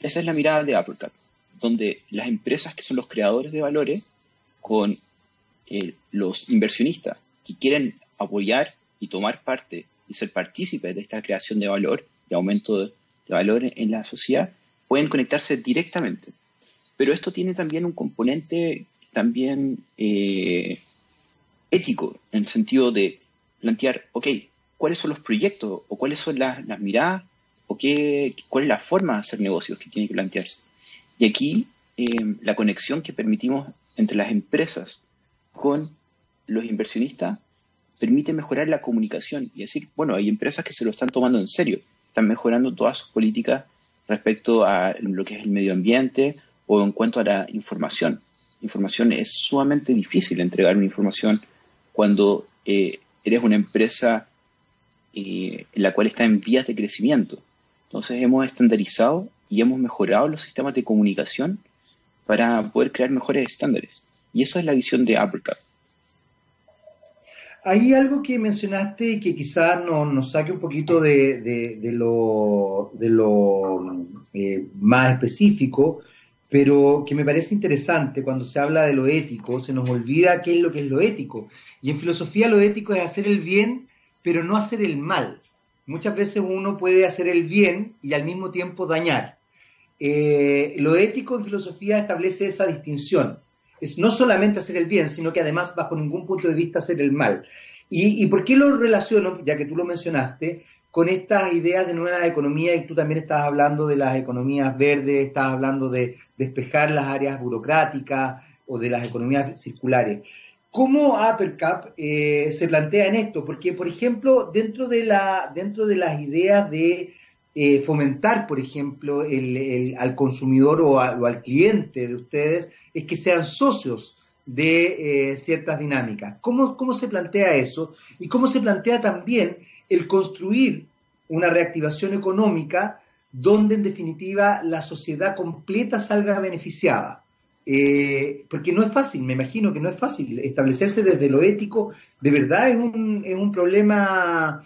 Esa es la mirada de Applecap, donde las empresas que son los creadores de valores con eh, los inversionistas que quieren apoyar y tomar parte y ser partícipes de esta creación de valor, de aumento de, valor en la sociedad, pueden conectarse directamente. Pero esto tiene también un componente también eh, ético, en el sentido de plantear, ok, ¿cuáles son los proyectos o cuáles son las, miradas o qué, cuál es la forma de hacer negocios que tiene que plantearse? Y aquí eh, la conexión que permitimos entre las empresas con los inversionistas permite mejorar la comunicación y decir, bueno, hay empresas que se lo están tomando en serio, están mejorando todas sus políticas respecto a lo que es el medio ambiente o en cuanto a la información. Información es sumamente difícil entregar una información cuando eh, eres una empresa eh, en la cual está en vías de crecimiento. Entonces hemos estandarizado y hemos mejorado los sistemas de comunicación para poder crear mejores estándares. Y eso es la visión de Uppercut. Hay algo que mencionaste que quizás nos, saque un poquito de, lo, de lo eh, más específico, pero que me parece interesante cuando se habla de lo ético, se nos olvida qué es lo que es lo ético. Y en filosofía lo ético es hacer el bien, pero no hacer el mal. Muchas veces uno puede hacer el bien y al mismo tiempo dañar. Eh, lo ético en filosofía establece esa distinción es no solamente hacer el bien, sino que además bajo ningún punto de vista hacer el mal. ¿Y, por qué lo relaciono, ya que tú lo mencionaste, con estas ideas de nueva economía y tú también estás hablando de las economías verdes, estás hablando de despejar las áreas burocráticas o de las economías circulares? ¿Cómo APERCAP eh, se plantea en esto? Porque, por ejemplo, dentro de, la, dentro de las ideas de eh, fomentar, por ejemplo, al consumidor o, al cliente de ustedes es que sean socios de eh, ciertas dinámicas. ¿Cómo, ¿Cómo se plantea eso? Y cómo se plantea también el construir una reactivación económica donde en definitiva la sociedad completa salga beneficiada. Eh, porque no es fácil, me imagino que no es fácil establecerse desde lo ético, de verdad es un, es un problema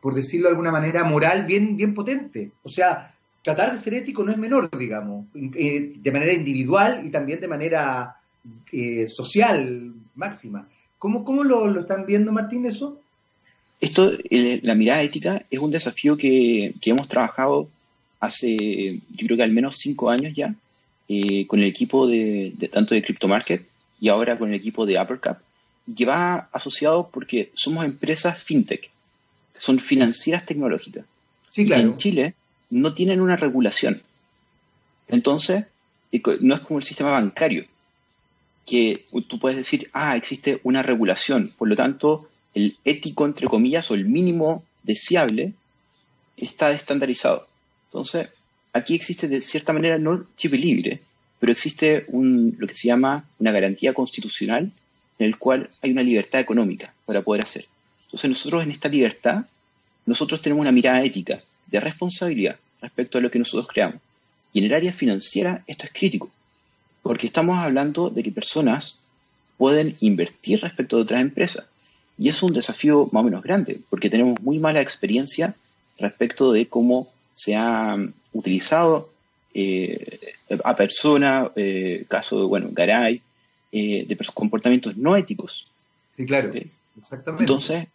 por decirlo de alguna manera, moral bien, bien potente. O sea, tratar de ser ético no es menor, digamos, eh, de manera individual y también de manera eh, social máxima. ¿Cómo, cómo lo, están viendo, Martín, eso? Esto, la mirada ética, es un desafío que, hemos trabajado hace, yo creo que al menos cinco años ya, eh, con el equipo de, tanto de CryptoMarket y ahora con el equipo de Uppercap, que va asociado porque somos empresas fintech son financieras tecnológicas. Sí, claro. en Chile no tienen una regulación. Entonces, no es como el sistema bancario, que tú puedes decir, ah, existe una regulación, por lo tanto, el ético, entre comillas, o el mínimo deseable está estandarizado. Entonces, aquí existe de cierta manera no chip libre, pero existe un, lo que se llama una garantía constitucional en el cual hay una libertad económica para poder hacer. Entonces nosotros en esta libertad, nosotros tenemos una mirada ética, de responsabilidad respecto a lo que nosotros creamos. Y en el área financiera esto es crítico, porque estamos hablando de que personas pueden invertir respecto de otras empresas. Y es un desafío más o menos grande, porque tenemos muy mala experiencia respecto de cómo se ha utilizado eh, a personas, eh, caso de, bueno, Garay, eh, de comportamientos no éticos. Sí, claro. Exactamente. Entonces,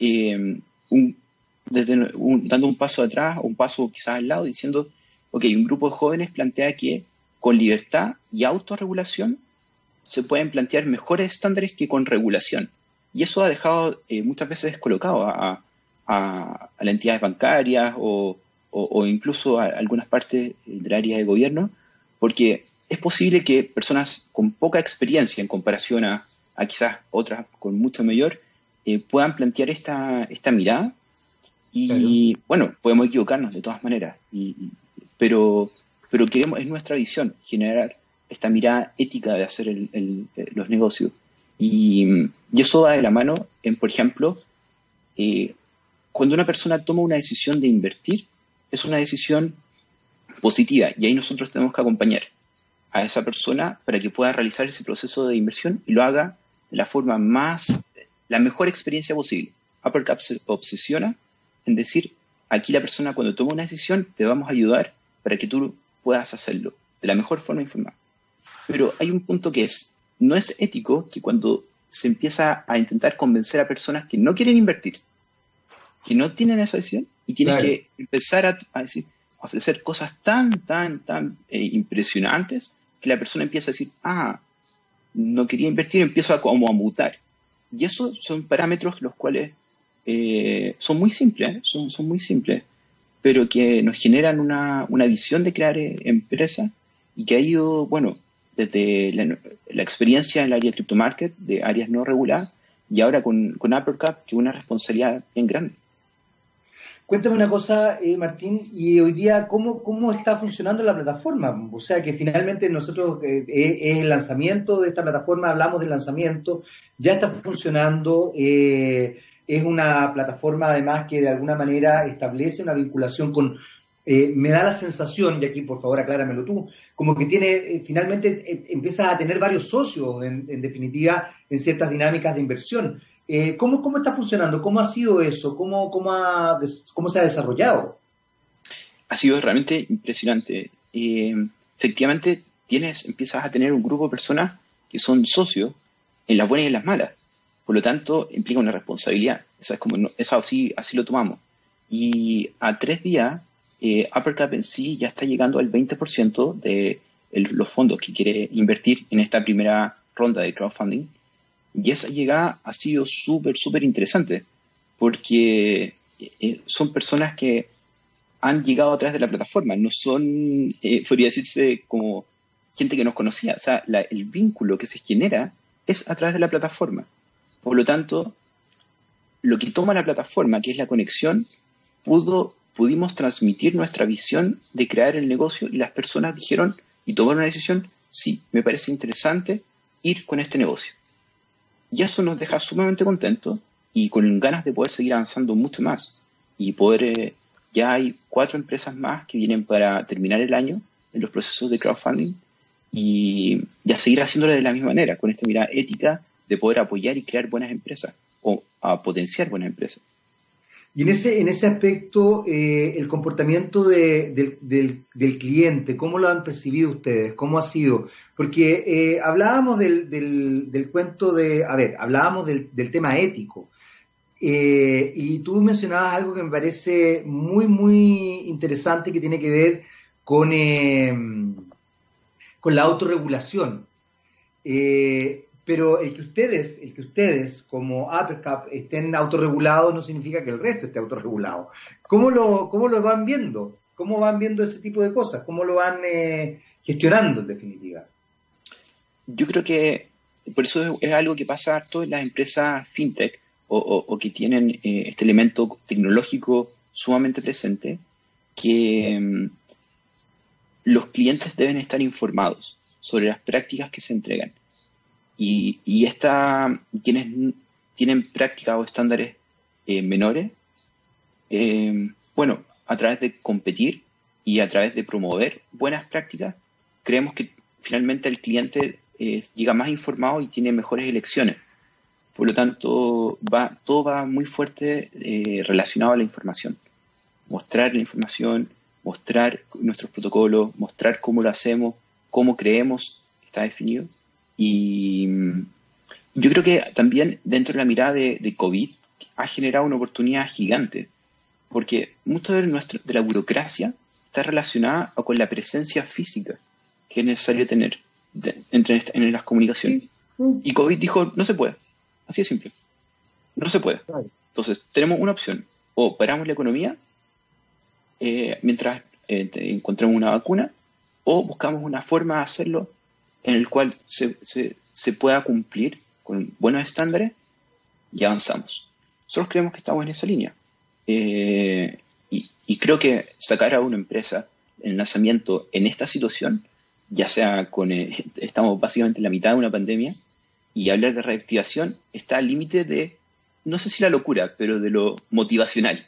eh, desde dando un paso atrás o un paso quizás al lado, diciendo, ok, un grupo de jóvenes plantea que con libertad y autorregulación se pueden plantear mejores estándares que con regulación. Y eso ha dejado eh, muchas veces descolocado a, a, las entidades bancarias o, incluso a algunas partes del área de gobierno, porque es posible que personas con poca experiencia en comparación a, a quizás otras con mucho mayor, eh, puedan plantear esta, esta mirada. Y bueno, podemos equivocarnos de todas maneras, pero, pero queremos, es nuestra visión, generar esta mirada ética de hacer los negocios. Y, eso va de la mano en, por ejemplo, eh, cuando una persona toma una decisión de invertir, es una decisión positiva y ahí nosotros tenemos que acompañar a esa persona para que pueda realizar ese proceso de inversión y lo haga de la forma más la mejor experiencia posible, Uppercap se obsesiona en decir, aquí la persona cuando toma una decisión te vamos a ayudar para que tú puedas hacerlo de la mejor forma informada. Pero hay un punto que es, no es ético que cuando se empieza a intentar convencer a personas que no quieren invertir, que no tienen esa decisión y tienen que empezar a, decir, ofrecer cosas tan, tan, tan eh, impresionantes que la persona empieza a decir, ah, no quería invertir, empiezo a como a mutar. Y esos son parámetros los cuales eh, son muy simples, son, son muy simples, pero que nos generan una, una visión de crear eh, empresas y que ha ido, bueno, desde la, experiencia en el área de crypto market, de áreas no reguladas, y ahora con, con Uppercap, que es una responsabilidad bien grande. Cuéntame una cosa, eh, Martín, y hoy día, ¿cómo, ¿cómo está funcionando la plataforma? O sea, que finalmente nosotros, eh, eh, el lanzamiento de esta plataforma, hablamos del lanzamiento, ya está funcionando, es una plataforma además que de alguna manera establece una vinculación con, me da la sensación, y aquí por favor acláramelo tú, como que tiene, finalmente empieza a tener varios socios, en definitiva, en ciertas dinámicas de inversión. Eh, ¿cómo, ¿Cómo está funcionando? ¿Cómo ha sido eso? ¿Cómo, cómo, cómo se ha desarrollado? Ha sido realmente impresionante. Eh, efectivamente, tienes, empiezas a tener un grupo de personas que son socios en las buenas y en las malas. Por lo tanto, implica una responsabilidad. Esa es como, esa así, así lo tomamos. Y a tres días, eh, Uppercap en sí ya está llegando al 20% de los fondos que quiere invertir en esta primera ronda de crowdfunding. Y esa llegada ha sido súper, súper interesante, porque eh, son personas que han llegado a través de la plataforma, no son, eh, podría decirse, como gente que nos conocía. O sea, el vínculo que se genera es a través de la plataforma. Por lo tanto, lo que toma la plataforma, que es la conexión, pudo, pudimos transmitir nuestra visión de crear el negocio y las personas dijeron y tomaron una decisión, sí, me parece interesante ir con este negocio. Y eso nos deja sumamente contentos y con ganas de poder seguir avanzando mucho más. Y poder, eh, ya hay cuatro empresas más que vienen para terminar el año en los procesos de crowdfunding y ya seguir haciéndolo de la misma manera, con esta mirada ética de poder apoyar y crear buenas empresas o potenciar buenas empresas. Y en ese, en ese aspecto, eh, el comportamiento del, cliente, ¿cómo lo han percibido ustedes? ¿Cómo ha sido? Porque eh, hablábamos del, del, cuento de, a ver, hablábamos del, tema ético. Eh, y tú mencionabas algo que me parece muy, muy interesante que tiene que ver con, con la autorregulación. Pero el que ustedes, el que ustedes como Uppercap estén autorregulados no significa que el resto esté autorregulado. ¿Cómo lo, cómo lo van viendo? ¿Cómo van viendo ese tipo de cosas? ¿Cómo lo van eh, gestionando en definitiva? Yo creo que por eso es, algo que pasa harto en las empresas fintech o, que tienen eh, este elemento tecnológico sumamente presente, que mm, los clientes deben estar informados sobre las prácticas que se entregan y, esta, quienes tienen prácticas o estándares eh, menores, eh, bueno, a través de competir y a través de promover buenas prácticas, creemos que finalmente el cliente eh, llega más informado y tiene mejores elecciones. Por lo tanto, va, todo va muy fuerte relacionado a la información. Mostrar la información, mostrar nuestros protocolos, mostrar cómo lo hacemos, cómo creemos que está definido y yo creo que también dentro de la mirada de, COVID ha generado una oportunidad gigante, porque mucho de, nuestro, de la burocracia está relacionada con la presencia física que es necesario tener entre, en las comunicaciones. Y COVID dijo, no se puede, así de simple, no se puede. Entonces, tenemos una opción, o paramos la economía eh, mientras eh, encontremos una vacuna, o buscamos una forma de hacerlo en el cual se, se, pueda cumplir con buenos estándares y avanzamos. Nosotros creemos que estamos en esa línea. Eh, y, creo que sacar a una empresa en lanzamiento en esta situación, ya sea con, eh, estamos básicamente en la mitad de una pandemia, y hablar de reactivación está al límite de, no sé si la locura, pero de lo motivacional.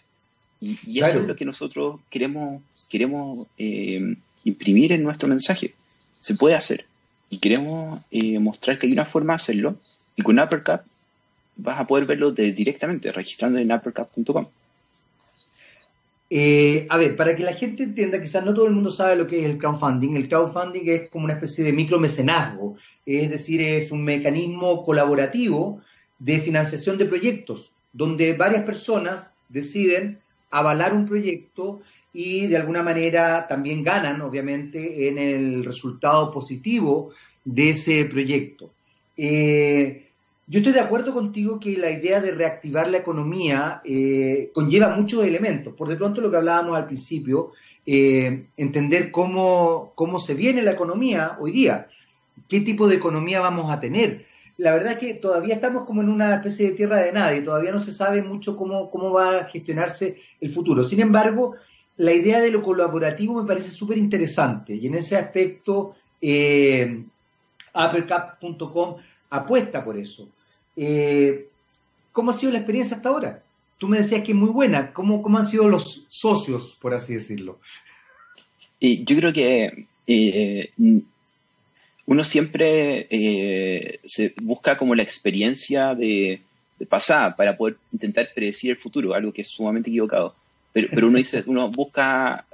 Y, eso es lo que nosotros queremos, queremos eh, imprimir en nuestro mensaje. Se puede hacer y queremos eh, mostrar que hay una forma de hacerlo. Y con Uppercut vas a poder verlo directamente, registrando en uppercap.com. Eh, a ver, para que la gente entienda, quizás no todo el mundo sabe lo que es el crowdfunding. El crowdfunding es como una especie de micromecenazgo, es decir, es un mecanismo colaborativo de financiación de proyectos, donde varias personas deciden avalar un proyecto y de alguna manera también ganan, obviamente, en el resultado positivo de ese proyecto. Eh, yo estoy de acuerdo contigo que la idea de reactivar la economía eh, conlleva muchos elementos. Por de pronto lo que hablábamos al principio, eh, entender cómo, cómo se viene la economía hoy día, qué tipo de economía vamos a tener. La verdad es que todavía estamos como en una especie de tierra de nadie, todavía no se sabe mucho cómo, cómo va a gestionarse el futuro. Sin embargo, la idea de lo colaborativo me parece súper interesante y en ese aspecto eh, uppercap.com apuesta por eso. Eh, ¿Cómo ha sido la experiencia hasta ahora? Tú me decías que es muy buena. ¿Cómo, cómo han sido los socios, por así decirlo? Y yo creo que eh, uno siempre eh, se busca como la experiencia de, pasada para poder intentar predecir el futuro, algo que es sumamente equivocado. Pero, pero uno dice, uno busca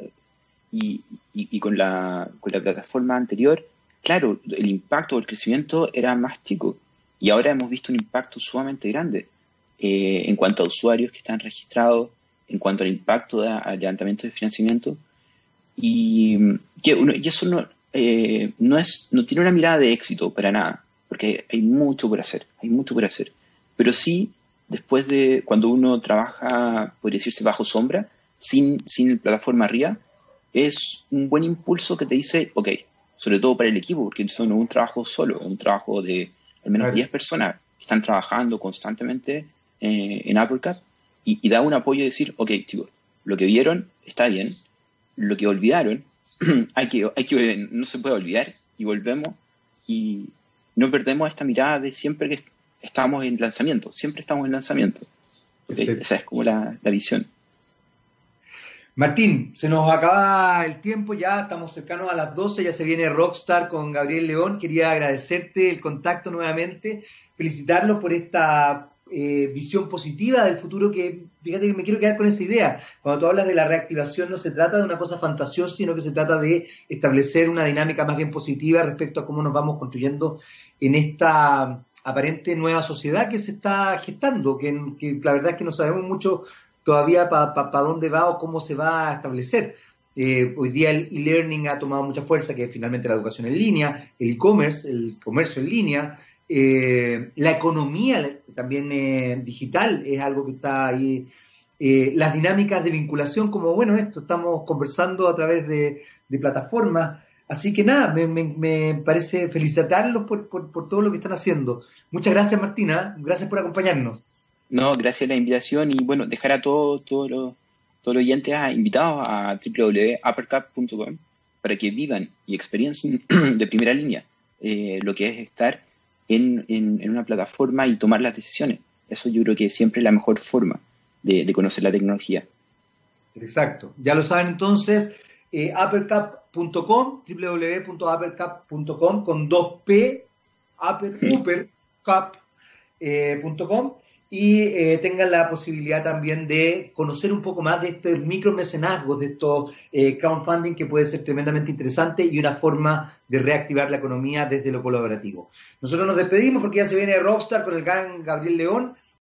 y, y, con, la, con la plataforma anterior, claro, el impacto o el crecimiento era más. Y ahora hemos visto un impacto sumamente grande eh, en cuanto a usuarios que están registrados, en cuanto al impacto al levantamiento de financiamiento. Y, eso no, eh, no, es, no tiene una mirada de éxito para nada, porque hay mucho por hacer, hay mucho por hacer. Pero sí, después de cuando uno trabaja, podría decirse, bajo sombra, sin, sin plataforma arriba, es un buen impulso que te dice, ok, sobre todo para el equipo, porque eso no es un trabajo solo, es un trabajo de al menos 10 personas que están trabajando constantemente eh, en Uppercut y, da un apoyo y decir, ok, chicos, lo que vieron está bien, lo que olvidaron, hay que, hay que, no se puede olvidar y volvemos y no perdemos esta mirada de siempre que estamos en lanzamiento, siempre estamos en lanzamiento. Esa es como la, la visión. Martín, se nos acaba el tiempo ya, estamos cercanos a las 12, ya se viene Rockstar con Gabriel León. Quería agradecerte el contacto nuevamente, felicitarlos por esta eh, visión positiva del futuro que, fíjate que me quiero quedar con esa idea. Cuando tú hablas de la reactivación no se trata de una cosa fantasiosa, sino que se trata de establecer una dinámica más bien positiva respecto a cómo nos vamos construyendo en esta aparente nueva sociedad que se está gestando, que, la verdad es que no sabemos mucho todavía para dónde va o cómo se va a establecer. Eh, hoy día el e-learning ha tomado mucha fuerza, que es finalmente la educación en línea, el e-commerce, el comercio en línea, eh, la economía también eh, digital es algo que está ahí. las dinámicas de vinculación, como bueno, esto estamos conversando a través de, plataformas. Así que nada, me, parece felicitarlos por, por, todo lo que están haciendo. Muchas gracias, Martina. Gracias por acompañarnos. No, gracias a la invitación y bueno, dejar a todos todo los todo oyentes invitados a www.uppercap.com para que vivan y experiencien de primera línea eh, lo que es estar en, en, una plataforma y tomar las decisiones. Eso yo creo que siempre es la mejor forma de, conocer la tecnología. Exacto. Ya lo saben entonces, eh, www.uppercap.com con 2P, uppercap.com. Eh, y eh, tengan la posibilidad también de conocer un poco más de este micromecenazgo, de estos eh, crowdfunding que puede ser tremendamente interesante y una forma de reactivar la economía desde lo colaborativo. Nosotros nos despedimos porque ya se viene Rockstar con el gran Gabriel León.